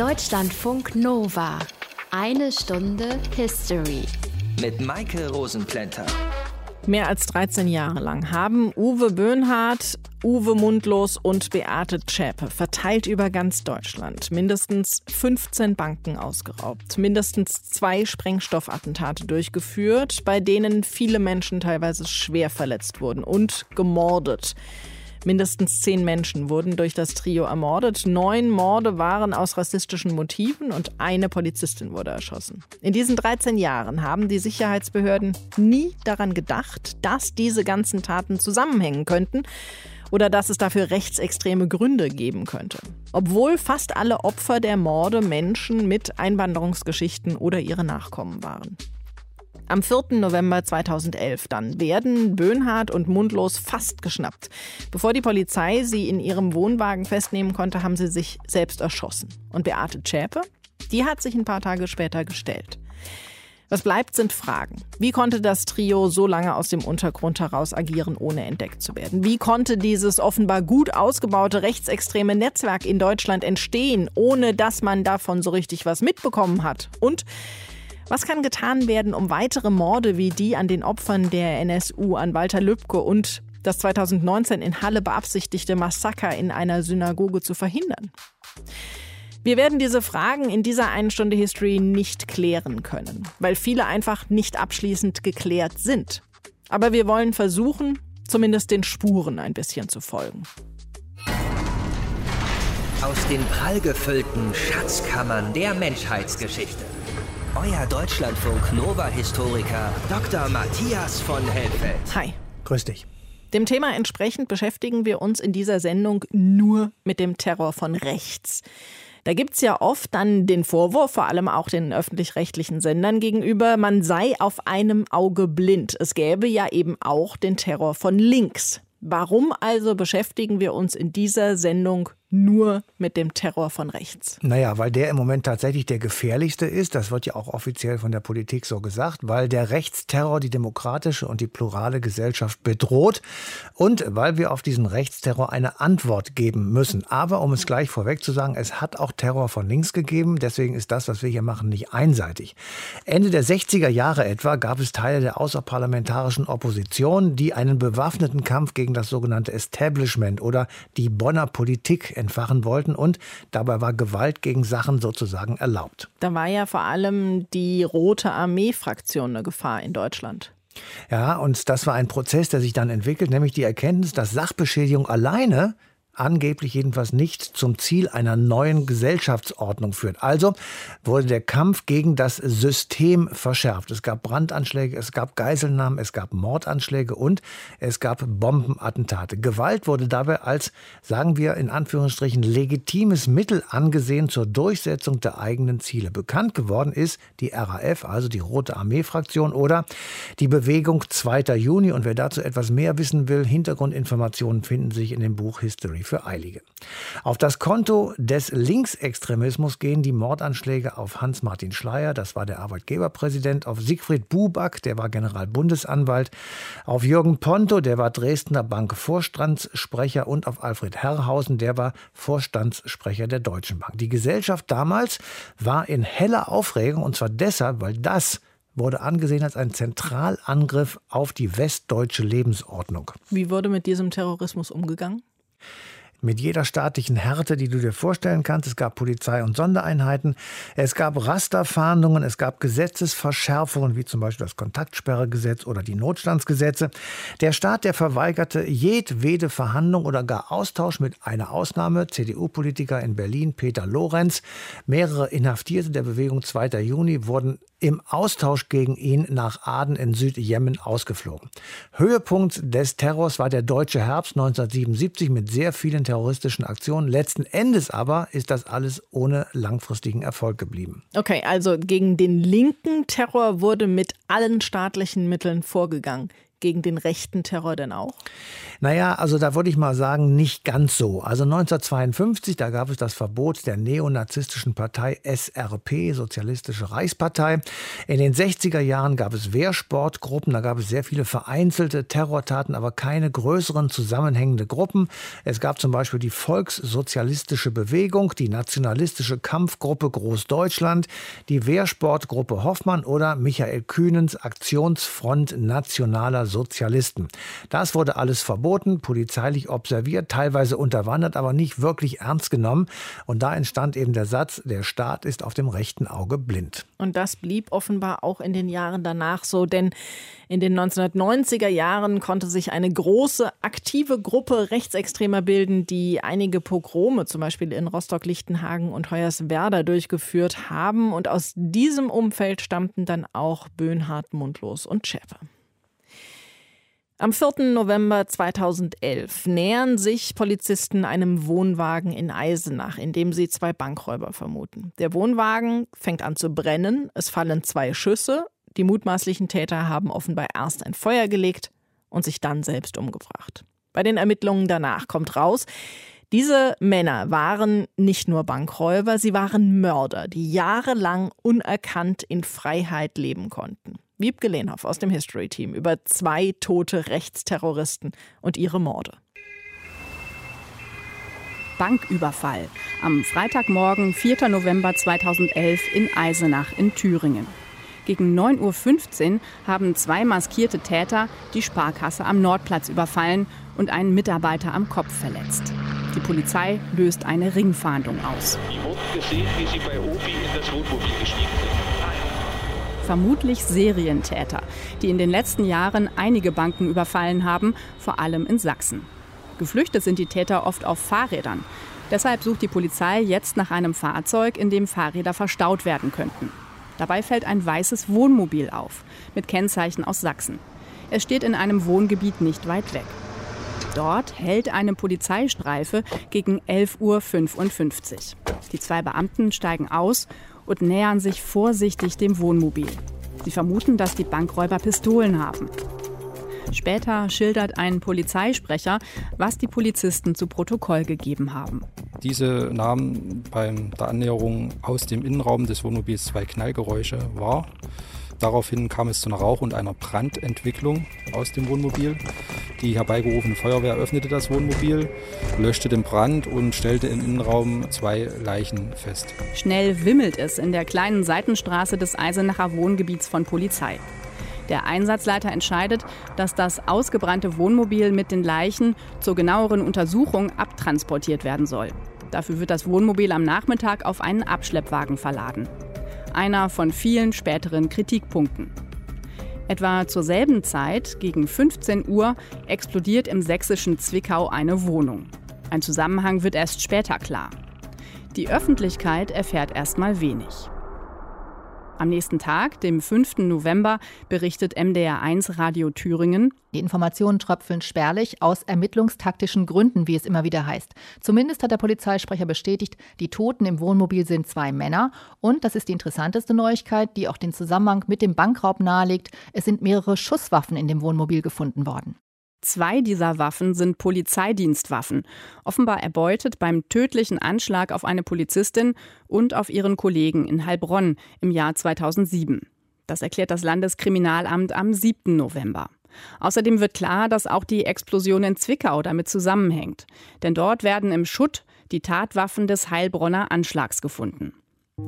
Deutschlandfunk Nova. Eine Stunde History. Mit Maike Rosenplanter. Mehr als 13 Jahre lang haben Uwe Böhnhardt, Uwe Mundlos und Beate Zschäpe verteilt über ganz Deutschland mindestens 15 Banken ausgeraubt, mindestens zwei Sprengstoffattentate durchgeführt, bei denen viele Menschen teilweise schwer verletzt wurden und gemordet. Mindestens zehn Menschen wurden durch das Trio ermordet. Neun Morde waren aus rassistischen Motiven und eine Polizistin wurde erschossen. In diesen 13 Jahren haben die Sicherheitsbehörden nie daran gedacht, dass diese ganzen Taten zusammenhängen könnten oder dass es dafür rechtsextreme Gründe geben könnte. Obwohl fast alle Opfer der Morde Menschen mit Einwanderungsgeschichten oder ihre Nachkommen waren. Am 4. November 2011 dann werden Böhnhardt und Mundlos fast geschnappt. Bevor die Polizei sie in ihrem Wohnwagen festnehmen konnte, haben sie sich selbst erschossen. Und Beate Zschäpe, die hat sich ein paar Tage später gestellt. Was bleibt, sind Fragen. Wie konnte das Trio so lange aus dem Untergrund heraus agieren, ohne entdeckt zu werden? Wie konnte dieses offenbar gut ausgebaute rechtsextreme Netzwerk in Deutschland entstehen, ohne dass man davon so richtig was mitbekommen hat? Und was kann getan werden, um weitere Morde wie die an den Opfern der NSU an Walter Lübcke und das 2019 in Halle beabsichtigte Massaker in einer Synagoge zu verhindern? Wir werden diese Fragen in dieser einen Stunde History nicht klären können, weil viele einfach nicht abschließend geklärt sind. Aber wir wollen versuchen, zumindest den Spuren ein bisschen zu folgen. Aus den prallgefüllten Schatzkammern der Menschheitsgeschichte euer Deutschlandfunk Nova-Historiker Dr. Matthias von Helfeld. Hi. Grüß dich. Dem Thema entsprechend beschäftigen wir uns in dieser Sendung nur mit dem Terror von rechts. Da gibt es ja oft dann den Vorwurf, vor allem auch den öffentlich-rechtlichen Sendern gegenüber, man sei auf einem Auge blind. Es gäbe ja eben auch den Terror von links. Warum also beschäftigen wir uns in dieser Sendung nur mit dem Terror von rechts. Naja, weil der im Moment tatsächlich der gefährlichste ist. Das wird ja auch offiziell von der Politik so gesagt, weil der Rechtsterror die demokratische und die plurale Gesellschaft bedroht und weil wir auf diesen Rechtsterror eine Antwort geben müssen. Aber um es gleich vorweg zu sagen, es hat auch Terror von links gegeben. Deswegen ist das, was wir hier machen, nicht einseitig. Ende der 60er Jahre etwa gab es Teile der außerparlamentarischen Opposition, die einen bewaffneten Kampf gegen das sogenannte Establishment oder die Bonner Politik entfachen wollten und dabei war Gewalt gegen Sachen sozusagen erlaubt. Da war ja vor allem die Rote Armee-Fraktion eine Gefahr in Deutschland. Ja, und das war ein Prozess, der sich dann entwickelt, nämlich die Erkenntnis, dass Sachbeschädigung alleine angeblich jedenfalls nicht zum Ziel einer neuen Gesellschaftsordnung führt. Also wurde der Kampf gegen das System verschärft. Es gab Brandanschläge, es gab Geiselnahmen, es gab Mordanschläge und es gab Bombenattentate. Gewalt wurde dabei als, sagen wir in Anführungsstrichen, legitimes Mittel angesehen zur Durchsetzung der eigenen Ziele. Bekannt geworden ist die RAF, also die Rote Armee-Fraktion oder die Bewegung 2. Juni. Und wer dazu etwas mehr wissen will, Hintergrundinformationen finden sich in dem Buch History für Eilige. Auf das Konto des Linksextremismus gehen die Mordanschläge auf Hans-Martin Schleyer, das war der Arbeitgeberpräsident, auf Siegfried Buback, der war Generalbundesanwalt, auf Jürgen Ponto, der war Dresdner Bankvorstandssprecher und auf Alfred Herrhausen, der war Vorstandssprecher der Deutschen Bank. Die Gesellschaft damals war in heller Aufregung und zwar deshalb, weil das wurde angesehen als ein Zentralangriff auf die westdeutsche Lebensordnung. Wie wurde mit diesem Terrorismus umgegangen? Mit jeder staatlichen Härte, die du dir vorstellen kannst. Es gab Polizei- und Sondereinheiten, es gab Rasterfahndungen, es gab Gesetzesverschärfungen, wie zum Beispiel das Kontaktsperregesetz oder die Notstandsgesetze. Der Staat, der verweigerte jedwede Verhandlung oder gar Austausch mit einer Ausnahme, CDU-Politiker in Berlin, Peter Lorenz. Mehrere Inhaftierte der Bewegung 2. Juni wurden im Austausch gegen ihn nach Aden in Südjemen ausgeflogen. Höhepunkt des Terrors war der deutsche Herbst 1977 mit sehr vielen terroristischen Aktionen. Letzten Endes aber ist das alles ohne langfristigen Erfolg geblieben. Okay, also gegen den linken Terror wurde mit allen staatlichen Mitteln vorgegangen. Gegen den rechten Terror denn auch? Naja, also da würde ich mal sagen, nicht ganz so. Also 1952, da gab es das Verbot der neonazistischen Partei SRP, Sozialistische Reichspartei. In den 60er Jahren gab es Wehrsportgruppen, da gab es sehr viele vereinzelte Terrortaten, aber keine größeren zusammenhängende Gruppen. Es gab zum Beispiel die Volkssozialistische Bewegung, die Nationalistische Kampfgruppe Großdeutschland, die Wehrsportgruppe Hoffmann oder Michael Kühnens Aktionsfront Nationaler Sozialisten. Das wurde alles verboten, polizeilich observiert, teilweise unterwandert, aber nicht wirklich ernst genommen. Und da entstand eben der Satz, der Staat ist auf dem rechten Auge blind. Und das blieb offenbar auch in den Jahren danach so, denn in den 1990er Jahren konnte sich eine große, aktive Gruppe Rechtsextremer bilden, die einige Pogrome, zum Beispiel in Rostock-Lichtenhagen und Hoyerswerda, durchgeführt haben. Und aus diesem Umfeld stammten dann auch Böhnhardt, Mundlos und Schäfer. Am 4. November 2011 nähern sich Polizisten einem Wohnwagen in Eisenach, in dem sie zwei Bankräuber vermuten. Der Wohnwagen fängt an zu brennen, es fallen zwei Schüsse, die mutmaßlichen Täter haben offenbar erst ein Feuer gelegt und sich dann selbst umgebracht. Bei den Ermittlungen danach kommt raus, diese Männer waren nicht nur Bankräuber, sie waren Mörder, die jahrelang unerkannt in Freiheit leben konnten. Wiebke Lehnhoff aus dem History Team über zwei tote Rechtsterroristen und ihre Morde. Banküberfall am Freitagmorgen, 4. November 2011 in Eisenach in Thüringen. Gegen 9.15 Uhr haben zwei maskierte Täter die Sparkasse am Nordplatz überfallen und einen Mitarbeiter am Kopf verletzt. Die Polizei löst eine Ringfahndung aus. Die wurden gesehen, wie sie bei Obi in das Wohnmobil gestiegen sind vermutlich Serientäter, die in den letzten Jahren einige Banken überfallen haben, vor allem in Sachsen. Geflüchtet sind die Täter oft auf Fahrrädern. Deshalb sucht die Polizei jetzt nach einem Fahrzeug, in dem Fahrräder verstaut werden könnten. Dabei fällt ein weißes Wohnmobil auf, mit Kennzeichen aus Sachsen. Es steht in einem Wohngebiet nicht weit weg. Dort hält eine Polizeistreife gegen 11.55 Uhr. Die zwei Beamten steigen aus und nähern sich vorsichtig dem Wohnmobil. Sie vermuten, dass die Bankräuber Pistolen haben. Später schildert ein Polizeisprecher, was die Polizisten zu Protokoll gegeben haben. Diese nahmen bei der Annäherung aus dem Innenraum des Wohnmobils zwei Knallgeräusche wahr. Daraufhin kam es zu einer Rauch- und einer Brandentwicklung aus dem Wohnmobil. Die herbeigerufene Feuerwehr öffnete das Wohnmobil, löschte den Brand und stellte im Innenraum zwei Leichen fest. Schnell wimmelt es in der kleinen Seitenstraße des Eisenacher Wohngebiets von Polizei. Der Einsatzleiter entscheidet, dass das ausgebrannte Wohnmobil mit den Leichen zur genaueren Untersuchung abtransportiert werden soll. Dafür wird das Wohnmobil am Nachmittag auf einen Abschleppwagen verladen einer von vielen späteren Kritikpunkten. Etwa zur selben Zeit, gegen 15 Uhr, explodiert im sächsischen Zwickau eine Wohnung. Ein Zusammenhang wird erst später klar. Die Öffentlichkeit erfährt erstmal wenig. Am nächsten Tag, dem 5. November, berichtet MDR1 Radio Thüringen. Die Informationen tröpfeln spärlich aus ermittlungstaktischen Gründen, wie es immer wieder heißt. Zumindest hat der Polizeisprecher bestätigt, die Toten im Wohnmobil sind zwei Männer. Und, das ist die interessanteste Neuigkeit, die auch den Zusammenhang mit dem Bankraub nahelegt, es sind mehrere Schusswaffen in dem Wohnmobil gefunden worden. Zwei dieser Waffen sind Polizeidienstwaffen, offenbar erbeutet beim tödlichen Anschlag auf eine Polizistin und auf ihren Kollegen in Heilbronn im Jahr 2007. Das erklärt das Landeskriminalamt am 7. November. Außerdem wird klar, dass auch die Explosion in Zwickau damit zusammenhängt. Denn dort werden im Schutt die Tatwaffen des Heilbronner Anschlags gefunden.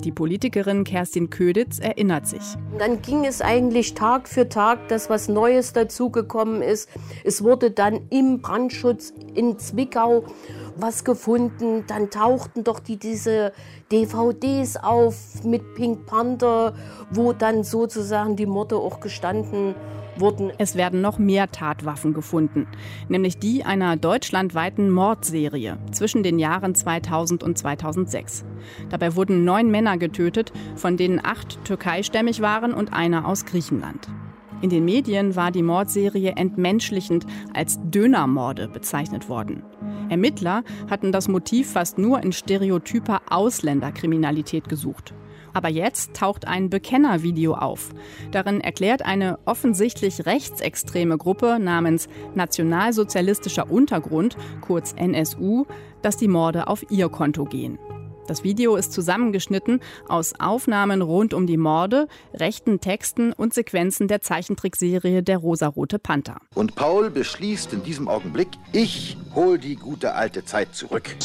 Die Politikerin Kerstin Köditz erinnert sich. Dann ging es eigentlich Tag für Tag, dass was Neues dazugekommen ist. Es wurde dann im Brandschutz in Zwickau was gefunden. Dann tauchten doch die, diese DVDs auf mit Pink Panther, wo dann sozusagen die Morde auch gestanden wurden. Es werden noch mehr Tatwaffen gefunden, nämlich die einer deutschlandweiten Mordserie zwischen den Jahren 2000 und 2006. Dabei wurden neun Männer getötet, von denen acht türkeistämmig waren und einer aus Griechenland. In den Medien war die Mordserie entmenschlichend als Dönermorde bezeichnet worden. Ermittler hatten das Motiv fast nur in stereotyper Ausländerkriminalität gesucht. Aber jetzt taucht ein Bekennervideo auf. Darin erklärt eine offensichtlich rechtsextreme Gruppe namens Nationalsozialistischer Untergrund, kurz NSU, dass die Morde auf ihr Konto gehen. Das Video ist zusammengeschnitten aus Aufnahmen rund um die Morde, rechten Texten und Sequenzen der Zeichentrickserie Der rosarote Panther. Und Paul beschließt in diesem Augenblick, ich hol die gute alte Zeit zurück.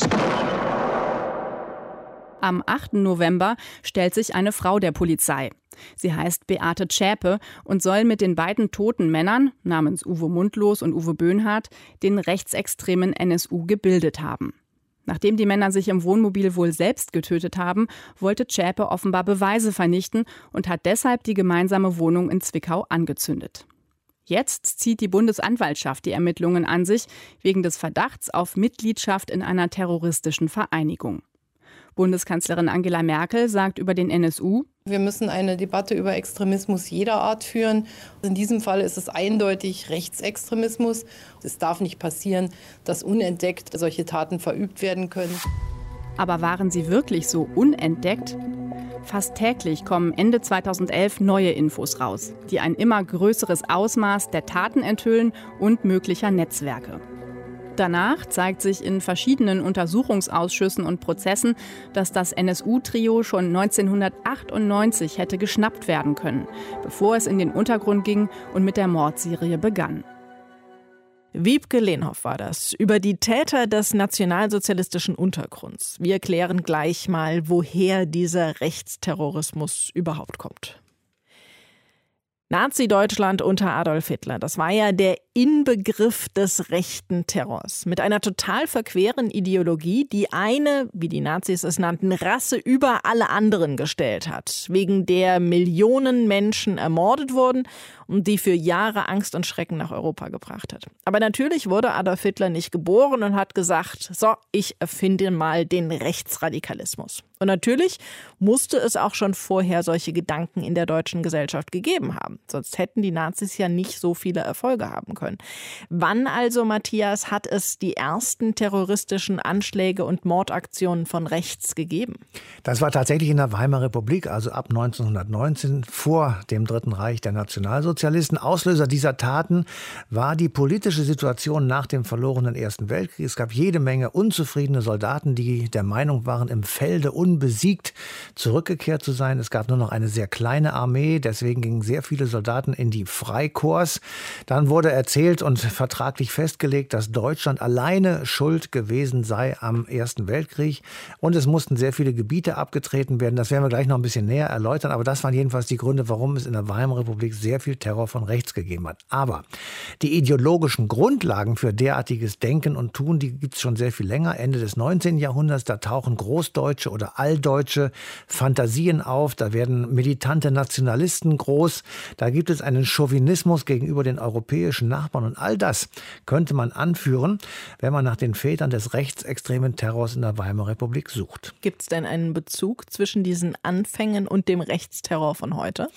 Am 8. November stellt sich eine Frau der Polizei. Sie heißt Beate Zschäpe und soll mit den beiden toten Männern, namens Uwe Mundlos und Uwe Böhnhardt, den rechtsextremen NSU gebildet haben. Nachdem die Männer sich im Wohnmobil wohl selbst getötet haben, wollte Zschäpe offenbar Beweise vernichten und hat deshalb die gemeinsame Wohnung in Zwickau angezündet. Jetzt zieht die Bundesanwaltschaft die Ermittlungen an sich wegen des Verdachts auf Mitgliedschaft in einer terroristischen Vereinigung. Bundeskanzlerin Angela Merkel sagt über den NSU, wir müssen eine Debatte über Extremismus jeder Art führen. In diesem Fall ist es eindeutig Rechtsextremismus. Es darf nicht passieren, dass unentdeckt solche Taten verübt werden können. Aber waren sie wirklich so unentdeckt? Fast täglich kommen Ende 2011 neue Infos raus, die ein immer größeres Ausmaß der Taten enthüllen und möglicher Netzwerke. Danach zeigt sich in verschiedenen Untersuchungsausschüssen und Prozessen, dass das NSU-Trio schon 1998 hätte geschnappt werden können, bevor es in den Untergrund ging und mit der Mordserie begann. Wiebke Lehnhoff war das über die Täter des nationalsozialistischen Untergrunds. Wir klären gleich mal, woher dieser Rechtsterrorismus überhaupt kommt. Nazi-Deutschland unter Adolf Hitler, das war ja der Inbegriff des rechten Terrors. Mit einer total verqueren Ideologie, die eine, wie die Nazis es nannten, Rasse über alle anderen gestellt hat, wegen der Millionen Menschen ermordet wurden und die für Jahre Angst und Schrecken nach Europa gebracht hat. Aber natürlich wurde Adolf Hitler nicht geboren und hat gesagt, so, ich erfinde mal den Rechtsradikalismus. Und natürlich musste es auch schon vorher solche Gedanken in der deutschen Gesellschaft gegeben haben. Sonst hätten die Nazis ja nicht so viele Erfolge haben können. Wann also, Matthias, hat es die ersten terroristischen Anschläge und Mordaktionen von rechts gegeben? Das war tatsächlich in der Weimarer Republik, also ab 1919 vor dem Dritten Reich der Nationalsozialisten. Nationalsozialisten. Auslöser dieser Taten war die politische Situation nach dem verlorenen Ersten Weltkrieg. Es gab jede Menge unzufriedene Soldaten, die der Meinung waren, im Felde unbesiegt zurückgekehrt zu sein. Es gab nur noch eine sehr kleine Armee, deswegen gingen sehr viele Soldaten in die Freikorps. Dann wurde erzählt und vertraglich festgelegt, dass Deutschland alleine schuld gewesen sei am Ersten Weltkrieg und es mussten sehr viele Gebiete abgetreten werden. Das werden wir gleich noch ein bisschen näher erläutern, aber das waren jedenfalls die Gründe, warum es in der Weimarer Republik sehr viel Terror von rechts gegeben hat. Aber die ideologischen Grundlagen für derartiges Denken und Tun, die gibt es schon sehr viel länger. Ende des 19. Jahrhunderts, da tauchen großdeutsche oder alldeutsche Fantasien auf. Da werden militante Nationalisten groß. Da gibt es einen Chauvinismus gegenüber den europäischen Nachbarn. Und all das könnte man anführen, wenn man nach den Vätern des rechtsextremen Terrors in der Weimarer Republik sucht. Gibt es denn einen Bezug zwischen diesen Anfängen und dem Rechtsterror von heute?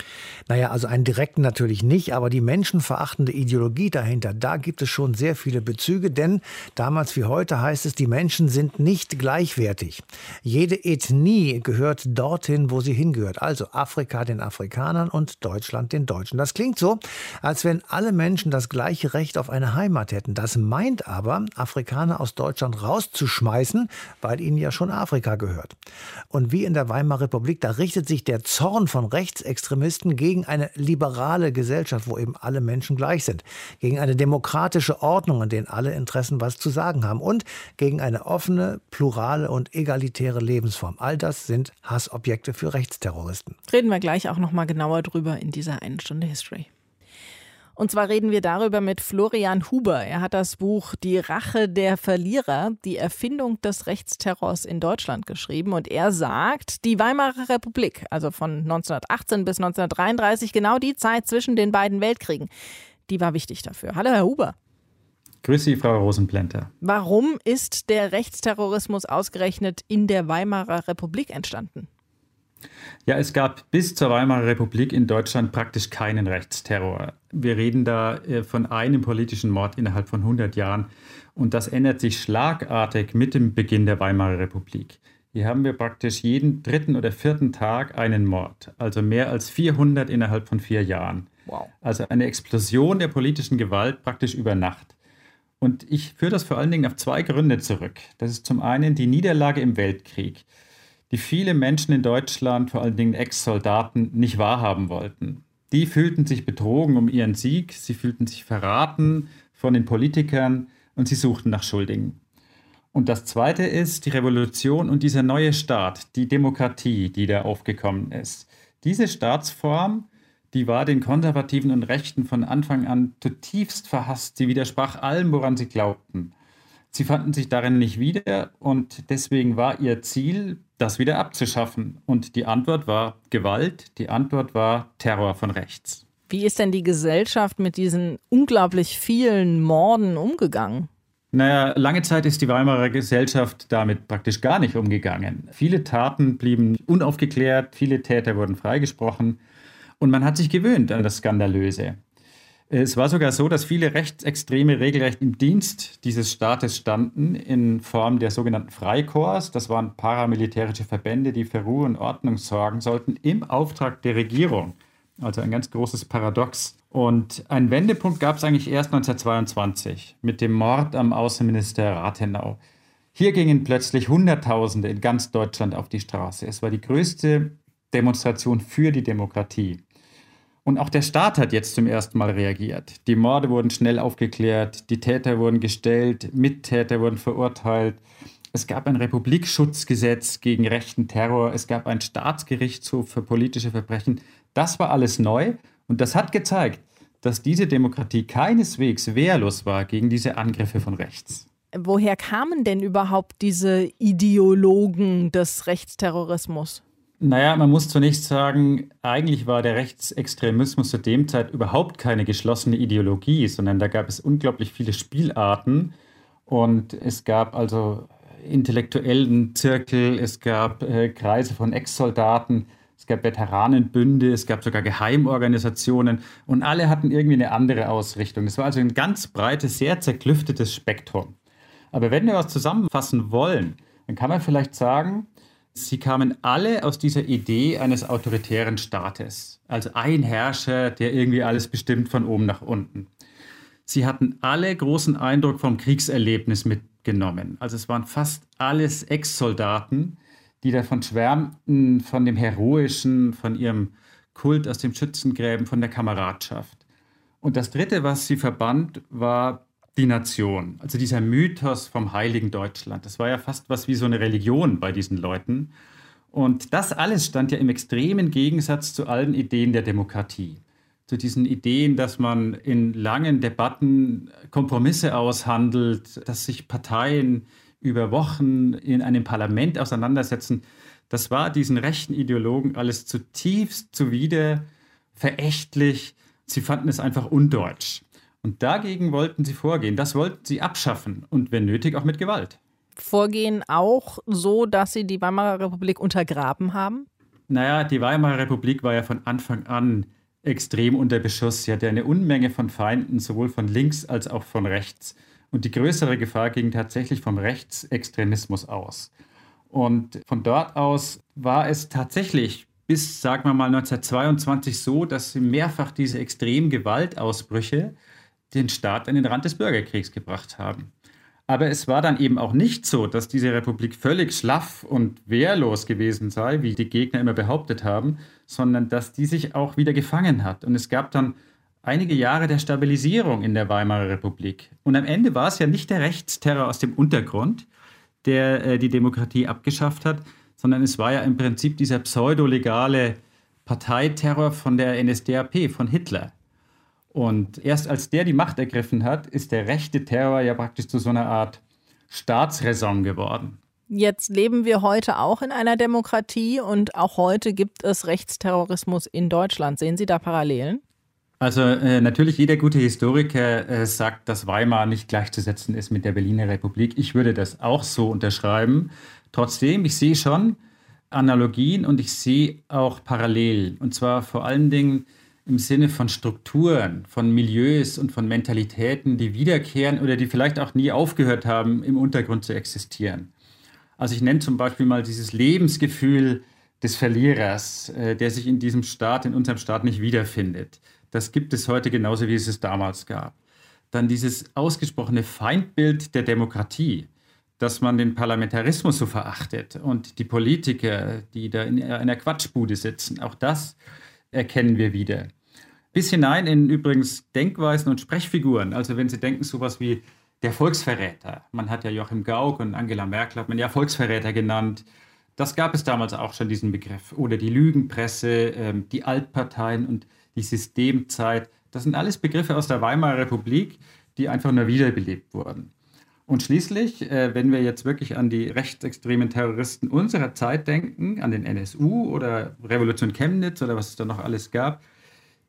Naja, also einen direkten natürlich natürlich nicht, aber die menschenverachtende Ideologie dahinter, da gibt es schon sehr viele Bezüge, denn damals wie heute heißt es, die Menschen sind nicht gleichwertig. Jede Ethnie gehört dorthin, wo sie hingehört, also Afrika den Afrikanern und Deutschland den Deutschen. Das klingt so, als wenn alle Menschen das gleiche Recht auf eine Heimat hätten. Das meint aber, Afrikaner aus Deutschland rauszuschmeißen, weil ihnen ja schon Afrika gehört. Und wie in der Weimarer Republik, da richtet sich der Zorn von Rechtsextremisten gegen eine liberale Gesellschaft Gesellschaft, wo eben alle Menschen gleich sind, gegen eine demokratische Ordnung, in der alle Interessen was zu sagen haben und gegen eine offene, plurale und egalitäre Lebensform. All das sind Hassobjekte für Rechtsterroristen. Reden wir gleich auch noch mal genauer drüber in dieser einen Stunde History. Und zwar reden wir darüber mit Florian Huber. Er hat das Buch Die Rache der Verlierer, die Erfindung des Rechtsterrors in Deutschland geschrieben. Und er sagt, die Weimarer Republik, also von 1918 bis 1933, genau die Zeit zwischen den beiden Weltkriegen, die war wichtig dafür. Hallo, Herr Huber. Grüß Sie, Frau Rosenplenter. Warum ist der Rechtsterrorismus ausgerechnet in der Weimarer Republik entstanden? Ja, es gab bis zur Weimarer Republik in Deutschland praktisch keinen Rechtsterror. Wir reden da äh, von einem politischen Mord innerhalb von 100 Jahren und das ändert sich schlagartig mit dem Beginn der Weimarer Republik. Hier haben wir praktisch jeden dritten oder vierten Tag einen Mord, also mehr als 400 innerhalb von vier Jahren. Wow. Also eine Explosion der politischen Gewalt praktisch über Nacht. Und ich führe das vor allen Dingen auf zwei Gründe zurück. Das ist zum einen die Niederlage im Weltkrieg, die viele Menschen in Deutschland, vor allen Dingen Ex-Soldaten, nicht wahrhaben wollten. Die fühlten sich betrogen um ihren Sieg, sie fühlten sich verraten von den Politikern und sie suchten nach Schuldigen. Und das Zweite ist die Revolution und dieser neue Staat, die Demokratie, die da aufgekommen ist. Diese Staatsform, die war den Konservativen und Rechten von Anfang an zutiefst verhasst. Sie widersprach allem, woran sie glaubten. Sie fanden sich darin nicht wieder und deswegen war ihr Ziel, das wieder abzuschaffen. Und die Antwort war Gewalt, die Antwort war Terror von rechts. Wie ist denn die Gesellschaft mit diesen unglaublich vielen Morden umgegangen? Naja, lange Zeit ist die Weimarer Gesellschaft damit praktisch gar nicht umgegangen. Viele Taten blieben unaufgeklärt, viele Täter wurden freigesprochen und man hat sich gewöhnt an das Skandalöse. Es war sogar so, dass viele Rechtsextreme regelrecht im Dienst dieses Staates standen, in Form der sogenannten Freikorps. Das waren paramilitärische Verbände, die für Ruhe und Ordnung sorgen sollten, im Auftrag der Regierung. Also ein ganz großes Paradox. Und einen Wendepunkt gab es eigentlich erst 1922 mit dem Mord am Außenminister Rathenau. Hier gingen plötzlich Hunderttausende in ganz Deutschland auf die Straße. Es war die größte Demonstration für die Demokratie. Und auch der Staat hat jetzt zum ersten Mal reagiert. Die Morde wurden schnell aufgeklärt, die Täter wurden gestellt, Mittäter wurden verurteilt. Es gab ein Republikschutzgesetz gegen rechten Terror, es gab ein Staatsgerichtshof für politische Verbrechen. Das war alles neu und das hat gezeigt, dass diese Demokratie keineswegs wehrlos war gegen diese Angriffe von rechts. Woher kamen denn überhaupt diese Ideologen des Rechtsterrorismus? Naja, man muss zunächst sagen, eigentlich war der Rechtsextremismus zu dem Zeit überhaupt keine geschlossene Ideologie, sondern da gab es unglaublich viele Spielarten und es gab also intellektuellen Zirkel, es gab äh, Kreise von Ex-Soldaten, es gab Veteranenbünde, es gab sogar Geheimorganisationen und alle hatten irgendwie eine andere Ausrichtung. Es war also ein ganz breites, sehr zerklüftetes Spektrum. Aber wenn wir was zusammenfassen wollen, dann kann man vielleicht sagen, Sie kamen alle aus dieser Idee eines autoritären Staates, also ein Herrscher, der irgendwie alles bestimmt von oben nach unten. Sie hatten alle großen Eindruck vom Kriegserlebnis mitgenommen. Also es waren fast alles Ex-Soldaten, die davon schwärmten, von dem Heroischen, von ihrem Kult aus dem Schützengräben, von der Kameradschaft. Und das Dritte, was sie verband, war die Nation, also dieser Mythos vom heiligen Deutschland. Das war ja fast was wie so eine Religion bei diesen Leuten. Und das alles stand ja im extremen Gegensatz zu allen Ideen der Demokratie. Zu diesen Ideen, dass man in langen Debatten Kompromisse aushandelt, dass sich Parteien über Wochen in einem Parlament auseinandersetzen. Das war diesen rechten Ideologen alles zutiefst zuwider, verächtlich. Sie fanden es einfach undeutsch. Und dagegen wollten sie vorgehen. Das wollten sie abschaffen und wenn nötig auch mit Gewalt. Vorgehen auch so, dass sie die Weimarer Republik untergraben haben? Naja, die Weimarer Republik war ja von Anfang an extrem unter Beschuss. Sie hatte eine Unmenge von Feinden, sowohl von links als auch von rechts. Und die größere Gefahr ging tatsächlich vom Rechtsextremismus aus. Und von dort aus war es tatsächlich bis, sagen wir mal, 1922 so, dass sie mehrfach diese extremen Gewaltausbrüche den Staat an den Rand des Bürgerkriegs gebracht haben. Aber es war dann eben auch nicht so, dass diese Republik völlig schlaff und wehrlos gewesen sei, wie die Gegner immer behauptet haben, sondern dass die sich auch wieder gefangen hat. Und es gab dann einige Jahre der Stabilisierung in der Weimarer Republik. Und am Ende war es ja nicht der Rechtsterror aus dem Untergrund, der äh, die Demokratie abgeschafft hat, sondern es war ja im Prinzip dieser pseudolegale Parteiterror von der NSDAP, von Hitler. Und erst als der die Macht ergriffen hat, ist der rechte Terror ja praktisch zu so einer Art Staatsräson geworden. Jetzt leben wir heute auch in einer Demokratie und auch heute gibt es Rechtsterrorismus in Deutschland. Sehen Sie da Parallelen? Also äh, natürlich jeder gute Historiker äh, sagt, dass Weimar nicht gleichzusetzen ist mit der Berliner Republik. Ich würde das auch so unterschreiben. Trotzdem, ich sehe schon Analogien und ich sehe auch Parallelen. Und zwar vor allen Dingen im Sinne von Strukturen, von Milieus und von Mentalitäten, die wiederkehren oder die vielleicht auch nie aufgehört haben, im Untergrund zu existieren. Also ich nenne zum Beispiel mal dieses Lebensgefühl des Verlierers, äh, der sich in diesem Staat, in unserem Staat nicht wiederfindet. Das gibt es heute genauso, wie es es damals gab. Dann dieses ausgesprochene Feindbild der Demokratie, dass man den Parlamentarismus so verachtet und die Politiker, die da in einer Quatschbude sitzen. Auch das erkennen wir wieder. Bis hinein in übrigens Denkweisen und Sprechfiguren. Also wenn Sie denken, sowas wie der Volksverräter. Man hat ja Joachim Gauck und Angela Merkel hat man ja Volksverräter genannt. Das gab es damals auch schon, diesen Begriff. Oder die Lügenpresse, ähm, die Altparteien und die Systemzeit. Das sind alles Begriffe aus der Weimarer Republik, die einfach nur wiederbelebt wurden. Und schließlich, äh, wenn wir jetzt wirklich an die rechtsextremen Terroristen unserer Zeit denken, an den NSU oder Revolution Chemnitz oder was es da noch alles gab,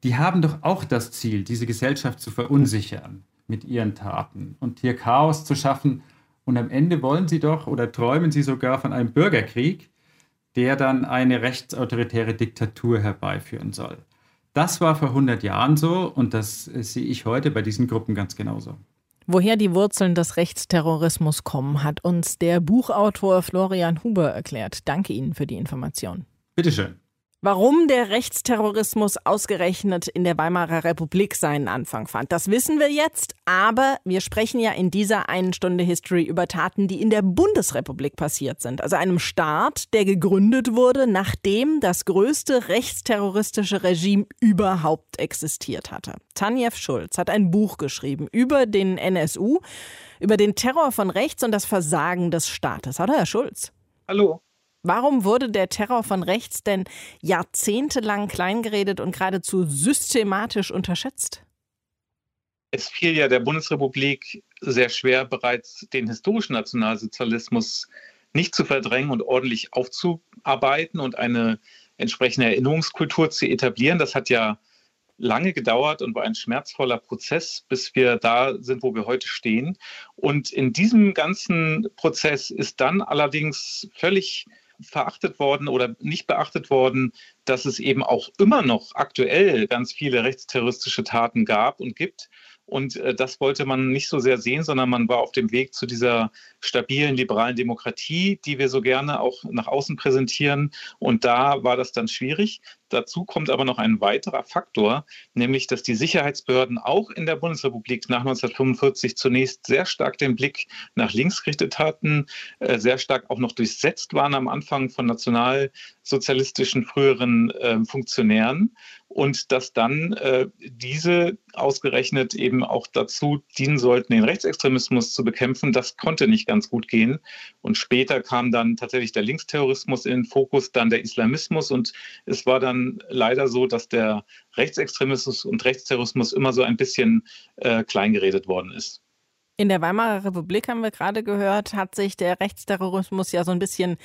die haben doch auch das Ziel, diese Gesellschaft zu verunsichern mit ihren Taten und hier Chaos zu schaffen. Und am Ende wollen sie doch oder träumen sie sogar von einem Bürgerkrieg, der dann eine rechtsautoritäre Diktatur herbeiführen soll. Das war vor 100 Jahren so und das äh, sehe ich heute bei diesen Gruppen ganz genauso. Woher die Wurzeln des Rechtsterrorismus kommen, hat uns der Buchautor Florian Huber erklärt. Danke Ihnen für die Information. Bitteschön. Warum der Rechtsterrorismus ausgerechnet in der Weimarer Republik seinen Anfang fand, das wissen wir jetzt. Aber wir sprechen ja in dieser einen Stunde History über Taten, die in der Bundesrepublik passiert sind. Also einem Staat, der gegründet wurde, nachdem das größte rechtsterroristische Regime überhaupt existiert hatte. Tanjev Schulz hat ein Buch geschrieben über den NSU, über den Terror von rechts und das Versagen des Staates. Hallo, Herr Schulz. Hallo. Warum wurde der Terror von rechts denn jahrzehntelang kleingeredet und geradezu systematisch unterschätzt? Es fiel ja der Bundesrepublik sehr schwer, bereits den historischen Nationalsozialismus nicht zu verdrängen und ordentlich aufzuarbeiten und eine entsprechende Erinnerungskultur zu etablieren. Das hat ja lange gedauert und war ein schmerzvoller Prozess, bis wir da sind, wo wir heute stehen. Und in diesem ganzen Prozess ist dann allerdings völlig verachtet worden oder nicht beachtet worden, dass es eben auch immer noch aktuell ganz viele rechtsterroristische Taten gab und gibt. Und äh, das wollte man nicht so sehr sehen, sondern man war auf dem Weg zu dieser stabilen liberalen Demokratie, die wir so gerne auch nach außen präsentieren. Und da war das dann schwierig. Dazu kommt aber noch ein weiterer Faktor, nämlich dass die Sicherheitsbehörden auch in der Bundesrepublik nach 1945 zunächst sehr stark den Blick nach links gerichtet hatten, äh, sehr stark auch noch durchsetzt waren am Anfang von nationalsozialistischen früheren äh, Funktionären und dass dann äh, diese ausgerechnet eben auch dazu dienen sollten, den Rechtsextremismus zu bekämpfen, das konnte nicht ganz gut gehen. Und später kam dann tatsächlich der Linksterrorismus in den Fokus, dann der Islamismus und es war dann leider so, dass der Rechtsextremismus und Rechtsterrorismus immer so ein bisschen äh, kleingeredet worden ist. In der Weimarer Republik haben wir gerade gehört, hat sich der Rechtsterrorismus ja so ein bisschen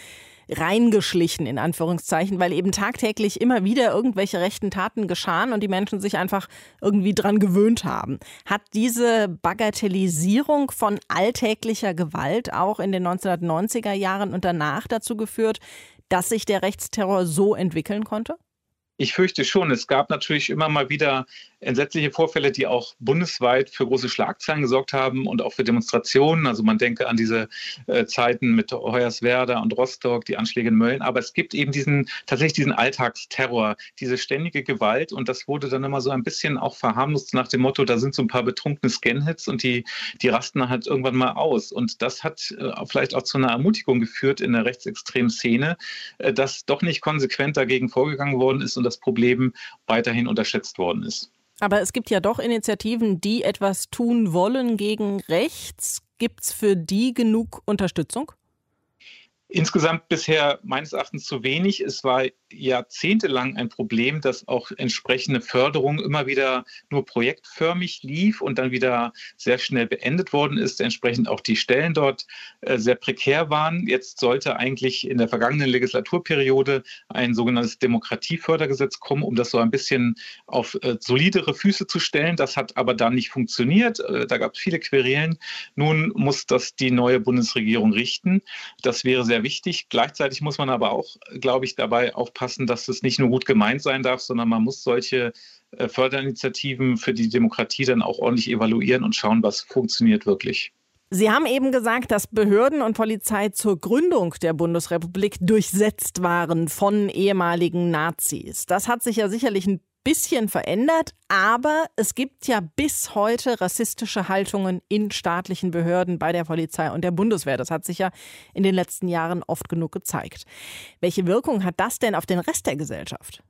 reingeschlichen, in Anführungszeichen, weil eben tagtäglich immer wieder irgendwelche rechten Taten geschahen und die Menschen sich einfach irgendwie dran gewöhnt haben. Hat diese Bagatellisierung von alltäglicher Gewalt auch in den 1990er Jahren und danach dazu geführt, dass sich der Rechtsterror so entwickeln konnte? Ich fürchte schon. Es gab natürlich immer mal wieder entsetzliche Vorfälle, die auch bundesweit für große Schlagzeilen gesorgt haben und auch für Demonstrationen. Also man denke an diese äh, Zeiten mit Hoyerswerda und Rostock, die Anschläge in Mölln. Aber es gibt eben diesen tatsächlich diesen Alltagsterror, diese ständige Gewalt und das wurde dann immer so ein bisschen auch verharmlost nach dem Motto, da sind so ein paar betrunkene Scanhits und die, die rasten halt irgendwann mal aus. Und das hat äh, vielleicht auch zu einer Ermutigung geführt in der rechtsextremen Szene, äh, dass doch nicht konsequent dagegen vorgegangen worden ist und das Problem weiterhin unterschätzt worden ist. Aber es gibt ja doch Initiativen, die etwas tun wollen gegen rechts. Gibt es für die genug Unterstützung? Insgesamt bisher meines Erachtens zu wenig. Es war jahrzehntelang ein Problem, dass auch entsprechende Förderung immer wieder nur projektförmig lief und dann wieder sehr schnell beendet worden ist, entsprechend auch die Stellen dort äh, sehr prekär waren. Jetzt sollte eigentlich in der vergangenen Legislaturperiode ein sogenanntes Demokratiefördergesetz kommen, um das so ein bisschen auf äh, solidere Füße zu stellen. Das hat aber dann nicht funktioniert. Äh, da gab es viele Querelen. Nun muss das die neue Bundesregierung richten. Das wäre sehr wichtig. Gleichzeitig muss man aber auch, glaube ich, dabei aufpassen, dass es nicht nur gut gemeint sein darf, sondern man muss solche äh, Förderinitiativen für die Demokratie dann auch ordentlich evaluieren und schauen, was funktioniert wirklich. Sie haben eben gesagt, dass Behörden und Polizei zur Gründung der Bundesrepublik durchsetzt waren von ehemaligen Nazis. Das hat sich ja sicherlich ein bisschen verändert, aber es gibt ja bis heute rassistische Haltungen in staatlichen Behörden, bei der Polizei und der Bundeswehr. Das hat sich ja in den letzten Jahren oft genug gezeigt. Welche Wirkung hat das denn auf den Rest der Gesellschaft?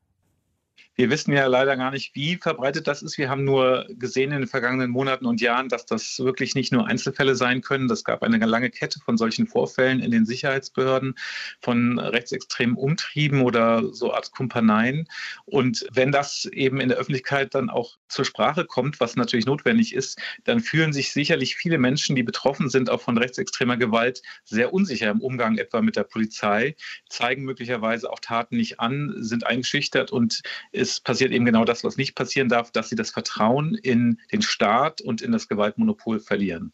Wir wissen ja leider gar nicht, wie verbreitet das ist. Wir haben nur gesehen in den vergangenen Monaten und Jahren, dass das wirklich nicht nur Einzelfälle sein können. Das gab eine lange Kette von solchen Vorfällen in den Sicherheitsbehörden, von rechtsextremen Umtrieben oder so Art Kumpaneien. Und wenn das eben in der Öffentlichkeit dann auch zur Sprache kommt, was natürlich notwendig ist, dann fühlen sich sicherlich viele Menschen, die betroffen sind, auch von rechtsextremer Gewalt, sehr unsicher im Umgang etwa mit der Polizei, zeigen möglicherweise auch Taten nicht an, sind eingeschüchtert und es passiert eben genau das, was nicht passieren darf, dass sie das Vertrauen in den Staat und in das Gewaltmonopol verlieren.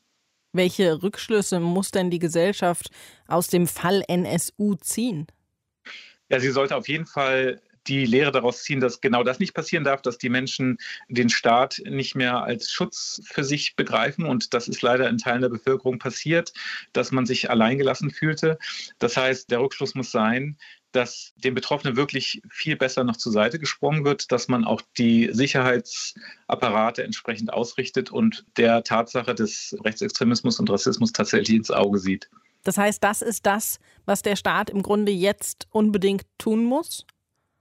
Welche Rückschlüsse muss denn die Gesellschaft aus dem Fall NSU ziehen? Ja, sie sollte auf jeden Fall die Lehre daraus ziehen, dass genau das nicht passieren darf, dass die Menschen den Staat nicht mehr als Schutz für sich begreifen. Und das ist leider in Teilen der Bevölkerung passiert, dass man sich alleingelassen fühlte. Das heißt, der Rückschluss muss sein, dass dem Betroffenen wirklich viel besser noch zur Seite gesprungen wird, dass man auch die Sicherheitsapparate entsprechend ausrichtet und der Tatsache des Rechtsextremismus und Rassismus tatsächlich ins Auge sieht. Das heißt, das ist das, was der Staat im Grunde jetzt unbedingt tun muss?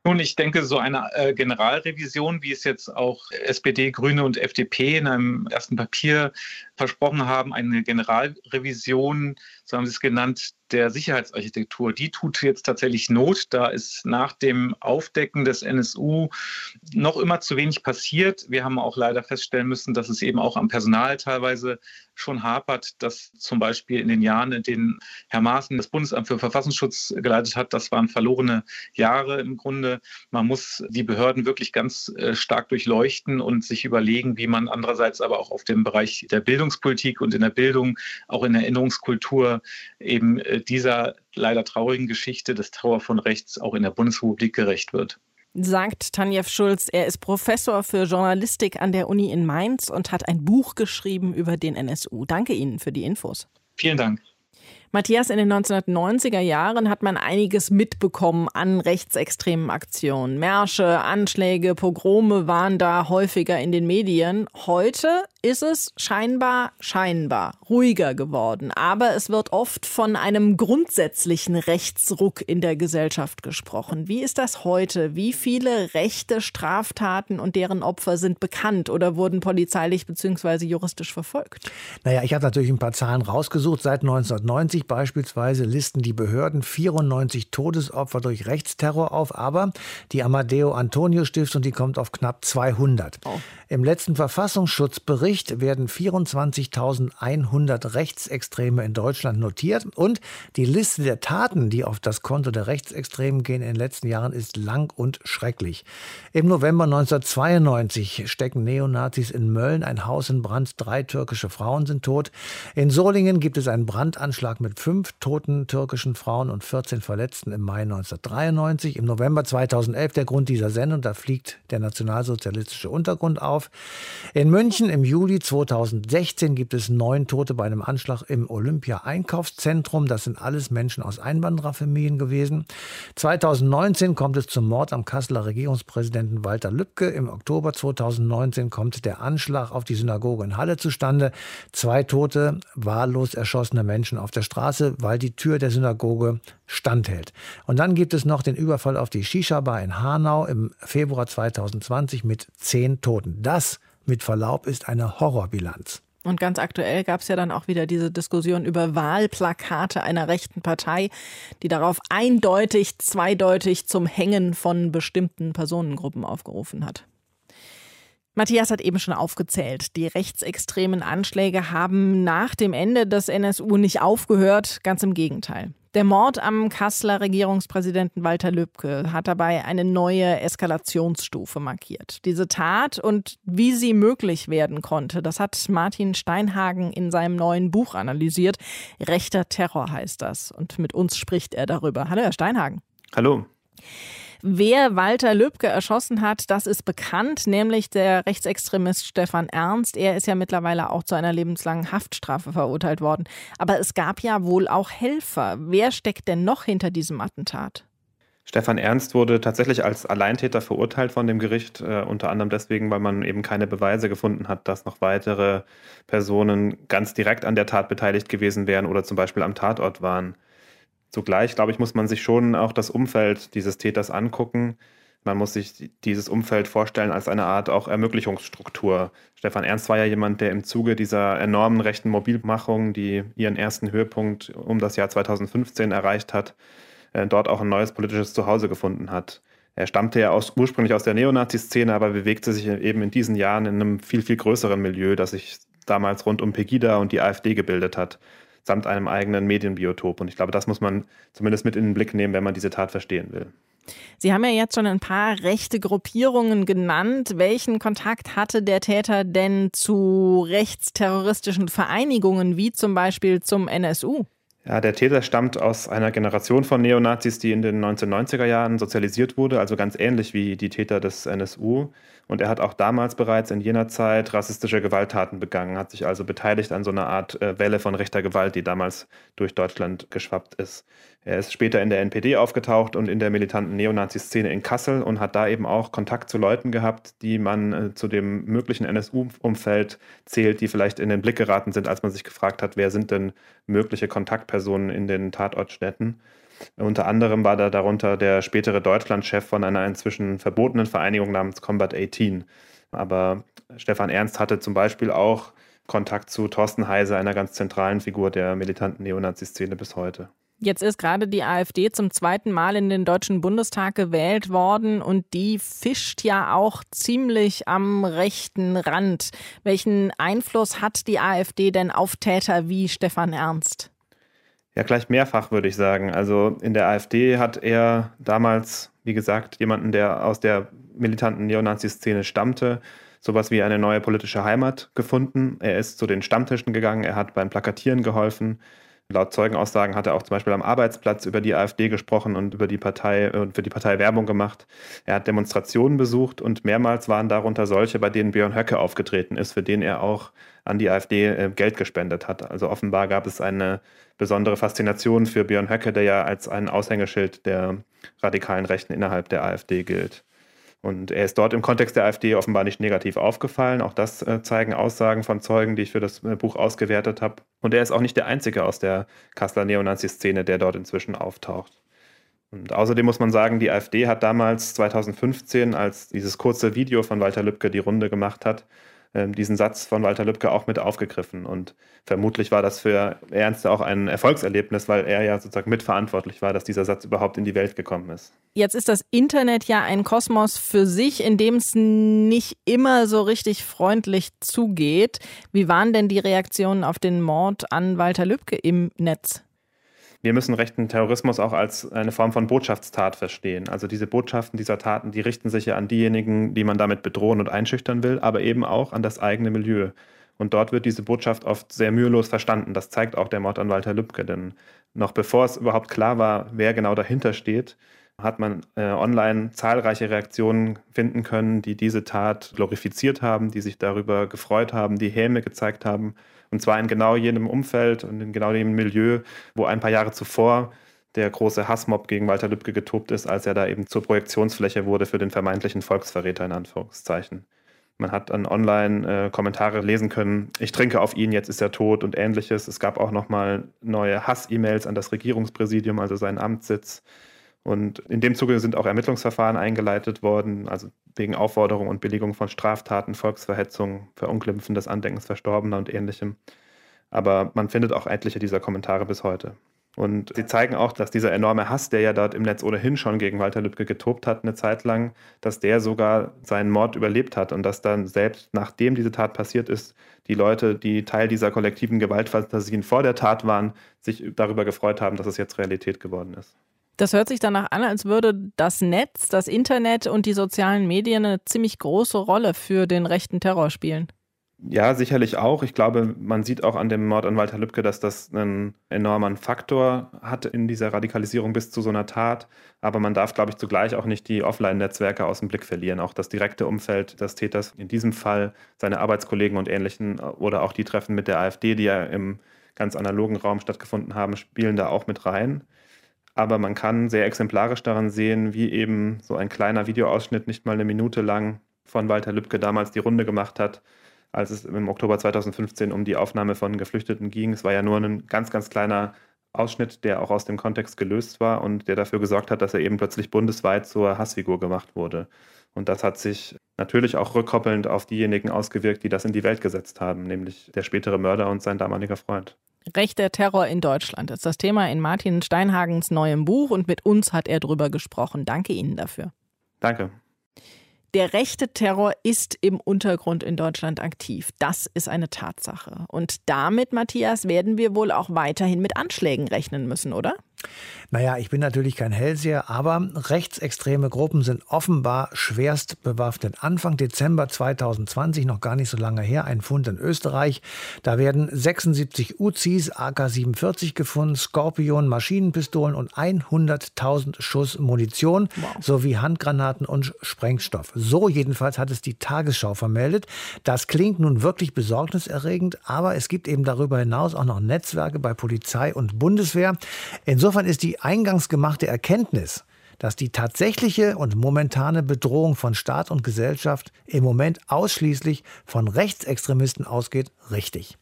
Nun, ich denke, so eine äh, Generalrevision, wie es jetzt auch SPD, Grüne und FDP in einem ersten Papier versprochen haben, eine Generalrevision, so haben sie es genannt, der Sicherheitsarchitektur, die tut jetzt tatsächlich Not. Da ist nach dem Aufdecken des NSU noch immer zu wenig passiert. Wir haben auch leider feststellen müssen, dass es eben auch am Personal teilweise schon hapert, dass zum Beispiel in den Jahren, in denen Herr Maaßen das Bundesamt für Verfassungsschutz geleitet hat, das waren verlorene Jahre im Grunde. Man muss die Behörden wirklich ganz äh, stark durchleuchten und sich überlegen, wie man andererseits aber auch auf dem Bereich der Bildungspolitik und in der Bildung, auch in der Erinnerungskultur eben äh, dieser leider traurigen Geschichte des Trauer von Rechts auch in der Bundesrepublik gerecht wird sagt Tanjev Schulz. Er ist Professor für Journalistik an der Uni in Mainz und hat ein Buch geschrieben über den NSU. Danke Ihnen für die Infos. Vielen Dank. Matthias, in den 1990er Jahren hat man einiges mitbekommen an rechtsextremen Aktionen. Märsche, Anschläge, Pogrome waren da häufiger in den Medien. Heute ist es scheinbar, scheinbar ruhiger geworden. Aber es wird oft von einem grundsätzlichen Rechtsruck in der Gesellschaft gesprochen. Wie ist das heute? Wie viele rechte Straftaten und deren Opfer sind bekannt oder wurden polizeilich bzw. juristisch verfolgt? Naja, ich habe natürlich ein paar Zahlen rausgesucht. Seit 1990 beispielsweise listen die Behörden 94 Todesopfer durch Rechtsterror auf, aber die Amadeo Antonio Stiftung, die kommt auf knapp 200. Oh. Im letzten Verfassungsschutzbericht werden 24.100 Rechtsextreme in Deutschland notiert und die Liste der Taten, die auf das Konto der Rechtsextremen gehen in den letzten Jahren, ist lang und schrecklich. Im November 1992 stecken Neonazis in Mölln ein Haus in Brand, drei türkische Frauen sind tot. In Solingen gibt es einen Brandanschlag mit fünf toten türkischen Frauen und 14 Verletzten im Mai 1993. Im November 2011 der Grund dieser Sendung, da fliegt der nationalsozialistische Untergrund auf auf. In München im Juli 2016 gibt es neun Tote bei einem Anschlag im Olympia-Einkaufszentrum. Das sind alles Menschen aus Einwandererfamilien gewesen. 2019 kommt es zum Mord am Kasseler Regierungspräsidenten Walter Lübcke. Im Oktober 2019 kommt der Anschlag auf die Synagoge in Halle zustande. Zwei Tote, wahllos erschossene Menschen auf der Straße, weil die Tür der Synagoge standhält. Und dann gibt es noch den Überfall auf die Shisha-Bar in Hanau im Februar 2020 mit zehn Toten. Das, mit Verlaub, ist eine Horrorbilanz. Und ganz aktuell gab es ja dann auch wieder diese Diskussion über Wahlplakate einer rechten Partei, die darauf eindeutig, zweideutig zum Hängen von bestimmten Personengruppen aufgerufen hat. Matthias hat eben schon aufgezählt, die rechtsextremen Anschläge haben nach dem Ende des NSU nicht aufgehört, ganz im Gegenteil. Der Mord am Kasseler Regierungspräsidenten Walter Lübcke hat dabei eine neue Eskalationsstufe markiert. Diese Tat und wie sie möglich werden konnte, das hat Martin Steinhagen in seinem neuen Buch analysiert. Rechter Terror heißt das. Und mit uns spricht er darüber. Hallo, Herr Steinhagen. Hallo. Wer Walter Lübcke erschossen hat, das ist bekannt, nämlich der Rechtsextremist Stefan Ernst. Er ist ja mittlerweile auch zu einer lebenslangen Haftstrafe verurteilt worden. Aber es gab ja wohl auch Helfer. Wer steckt denn noch hinter diesem Attentat? Stefan Ernst wurde tatsächlich als Alleintäter verurteilt von dem Gericht, äh, unter anderem deswegen, weil man eben keine Beweise gefunden hat, dass noch weitere Personen ganz direkt an der Tat beteiligt gewesen wären oder zum Beispiel am Tatort waren. Zugleich, glaube ich, muss man sich schon auch das Umfeld dieses Täters angucken. Man muss sich dieses Umfeld vorstellen als eine Art auch Ermöglichungsstruktur. Stefan Ernst war ja jemand, der im Zuge dieser enormen rechten Mobilmachung, die ihren ersten Höhepunkt um das Jahr 2015 erreicht hat, äh, dort auch ein neues politisches Zuhause gefunden hat. Er stammte ja aus, ursprünglich aus der Neonazi-Szene, aber bewegte sich eben in diesen Jahren in einem viel, viel größeren Milieu, das sich damals rund um Pegida und die AfD gebildet hat, samt einem eigenen Medienbiotop. Und ich glaube, das muss man zumindest mit in den Blick nehmen, wenn man diese Tat verstehen will. Sie haben ja jetzt schon ein paar rechte Gruppierungen genannt. Welchen Kontakt hatte der Täter denn zu rechtsterroristischen Vereinigungen, wie zum Beispiel zum NSU? Ja, der Täter stammt aus einer Generation von Neonazis, die in den 1990er Jahren sozialisiert wurde, also ganz ähnlich wie die Täter des NSU. Und er hat auch damals bereits in jener Zeit rassistische Gewalttaten begangen, hat sich also beteiligt an so einer Art äh, Welle von rechter Gewalt, die damals durch Deutschland geschwappt ist. Er ist später in der NPD aufgetaucht und in der militanten Neonazi-Szene in Kassel und hat da eben auch Kontakt zu Leuten gehabt, die man äh, zu dem möglichen NSU-Umfeld zählt, die vielleicht in den Blick geraten sind, als man sich gefragt hat, wer sind denn mögliche Kontaktpersonen in den Tatortstädten. Unter anderem war da darunter der spätere Deutschlandchef von einer inzwischen verbotenen Vereinigung namens Combat 18. Aber Stefan Ernst hatte zum Beispiel auch Kontakt zu Thorsten Heise, einer ganz zentralen Figur der militanten Neonazi-Szene bis heute. Jetzt ist gerade die AfD zum zweiten Mal in den Deutschen Bundestag gewählt worden und die fischt ja auch ziemlich am rechten Rand. Welchen Einfluss hat die AfD denn auf Täter wie Stefan Ernst? Ja, gleich mehrfach würde ich sagen. Also in der AfD hat er damals, wie gesagt, jemanden, der aus der militanten Neonazi-Szene stammte, sowas wie eine neue politische Heimat gefunden. Er ist zu den Stammtischen gegangen, er hat beim Plakatieren geholfen, Laut Zeugenaussagen hat er auch zum Beispiel am Arbeitsplatz über die AfD gesprochen und über die Partei und für die Partei Werbung gemacht. Er hat Demonstrationen besucht und mehrmals waren darunter solche, bei denen Björn Höcke aufgetreten ist, für den er auch an die AfD äh, Geld gespendet hat. Also offenbar gab es eine besondere Faszination für Björn Höcke, der ja als ein Aushängeschild der radikalen Rechten innerhalb der AfD gilt. Und er ist dort im Kontext der AfD offenbar nicht negativ aufgefallen. Auch das äh, zeigen Aussagen von Zeugen, die ich für das äh, Buch ausgewertet habe. Und er ist auch nicht der Einzige aus der Kasseler Neonazi-Szene, der dort inzwischen auftaucht. Und außerdem muss man sagen, die AfD hat damals 2015, als dieses kurze Video von Walter Lübcke die Runde gemacht hat, diesen Satz von Walter Lübcke auch mit aufgegriffen. Und vermutlich war das für Ernst auch ein Erfolgserlebnis, weil er ja sozusagen mitverantwortlich war, dass dieser Satz überhaupt in die Welt gekommen ist. Jetzt ist das Internet ja ein Kosmos für sich, in dem es nicht immer so richtig freundlich zugeht. Wie waren denn die Reaktionen auf den Mord an Walter Lübcke im Netz? Wir müssen rechten Terrorismus auch als eine Form von Botschaftstat verstehen. Also diese Botschaften dieser Taten, die richten sich ja an diejenigen, die man damit bedrohen und einschüchtern will, aber eben auch an das eigene Milieu. Und dort wird diese Botschaft oft sehr mühelos verstanden. Das zeigt auch der Mord an Walter Lübcke. Denn noch bevor es überhaupt klar war, wer genau dahinter steht, hat man äh, online zahlreiche Reaktionen finden können, die diese Tat glorifiziert haben, die sich darüber gefreut haben, die Häme gezeigt haben und zwar in genau jenem Umfeld und in genau dem Milieu, wo ein paar Jahre zuvor der große Hassmob gegen Walter Lübcke getobt ist, als er da eben zur Projektionsfläche wurde für den vermeintlichen Volksverräter in Anführungszeichen. Man hat dann online äh, Kommentare lesen können, ich trinke auf ihn, jetzt ist er tot und ähnliches. Es gab auch nochmal neue Hass-E-Mails an das Regierungspräsidium, also seinen Amtssitz. Und in dem Zuge sind auch Ermittlungsverfahren eingeleitet worden, also wegen Aufforderung und Billigung von Straftaten, Volksverhetzung, Verunglimpfen des Andenkens Verstorbener und ähnlichem. Aber man findet auch etliche dieser Kommentare bis heute. Und sie zeigen auch, dass dieser enorme Hass, der ja dort im Netz ohnehin schon gegen Walter Lübcke getobt hat, eine Zeit lang, dass der sogar seinen Mord überlebt hat und dass dann selbst nachdem diese Tat passiert ist, die Leute, die Teil dieser kollektiven Gewaltfantasien vor der Tat waren, sich darüber gefreut haben, dass es jetzt Realität geworden ist. Das hört sich danach an, als würde das Netz, das Internet und die sozialen Medien eine ziemlich große Rolle für den rechten Terror spielen. Ja, sicherlich auch. Ich glaube, man sieht auch an dem Mord an Walter Lübcke, dass das einen enormen Faktor hat in dieser Radikalisierung bis zu so einer Tat. Aber man darf, glaube ich, zugleich auch nicht die Offline-Netzwerke aus dem Blick verlieren. Auch das direkte Umfeld des Täters, in diesem Fall seine Arbeitskollegen und Ähnlichen oder auch die Treffen mit der AfD, die ja im ganz analogen Raum stattgefunden haben, spielen da auch mit rein. Aber man kann sehr exemplarisch daran sehen, wie eben so ein kleiner Videoausschnitt nicht mal eine Minute lang von Walter Lübcke damals die Runde gemacht hat, als es im Oktober 2015 um die Aufnahme von Geflüchteten ging. Es war ja nur ein ganz, ganz kleiner Ausschnitt, der auch aus dem Kontext gelöst war und der dafür gesorgt hat, dass er eben plötzlich bundesweit zur Hassfigur gemacht wurde. Und das hat sich natürlich auch rückkoppelnd auf diejenigen ausgewirkt, die das in die Welt gesetzt haben, nämlich der spätere Mörder und sein damaliger Freund. Rechter Terror in Deutschland ist das Thema in Martin Steinhagens neuem Buch und mit uns hat er drüber gesprochen. Danke Ihnen dafür. Danke. Der rechte Terror ist im Untergrund in Deutschland aktiv. Das ist eine Tatsache. Und damit, Matthias, werden wir wohl auch weiterhin mit Anschlägen rechnen müssen, oder? Naja, ich bin natürlich kein Hellseher, aber rechtsextreme Gruppen sind offenbar schwerst bewaffnet. Anfang Dezember 2020, noch gar nicht so lange her, ein Fund in Österreich. Da werden 76 Uzis, AK-47 gefunden, Skorpion, Maschinenpistolen und 100.000 Schuss Munition wow. sowie Handgranaten und Sprengstoff. So jedenfalls hat es die Tagesschau vermeldet. Das klingt nun wirklich besorgniserregend, aber es gibt eben darüber hinaus auch noch Netzwerke bei Polizei und Bundeswehr. Insofern ist die eingangs gemachte Erkenntnis, dass die tatsächliche und momentane Bedrohung von Staat und Gesellschaft im Moment ausschließlich von Rechtsextremisten ausgeht, richtig.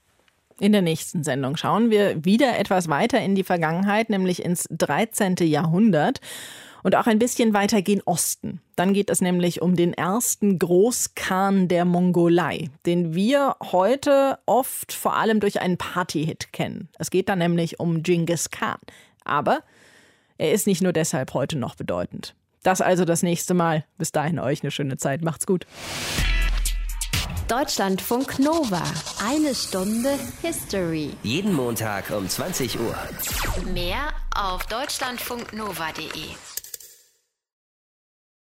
In der nächsten Sendung schauen wir wieder etwas weiter in die Vergangenheit, nämlich ins 13. Jahrhundert und auch ein bisschen weiter gen Osten. Dann geht es nämlich um den ersten Großkhan der Mongolei, den wir heute oft vor allem durch einen Partyhit kennen. Es geht dann nämlich um Genghis Khan. Aber er ist nicht nur deshalb heute noch bedeutend. Das also das nächste Mal. Bis dahin euch eine schöne Zeit. Macht's gut. Deutschlandfunk Nova. Eine Stunde History. Jeden Montag um 20 Uhr. Mehr auf deutschlandfunknova.de.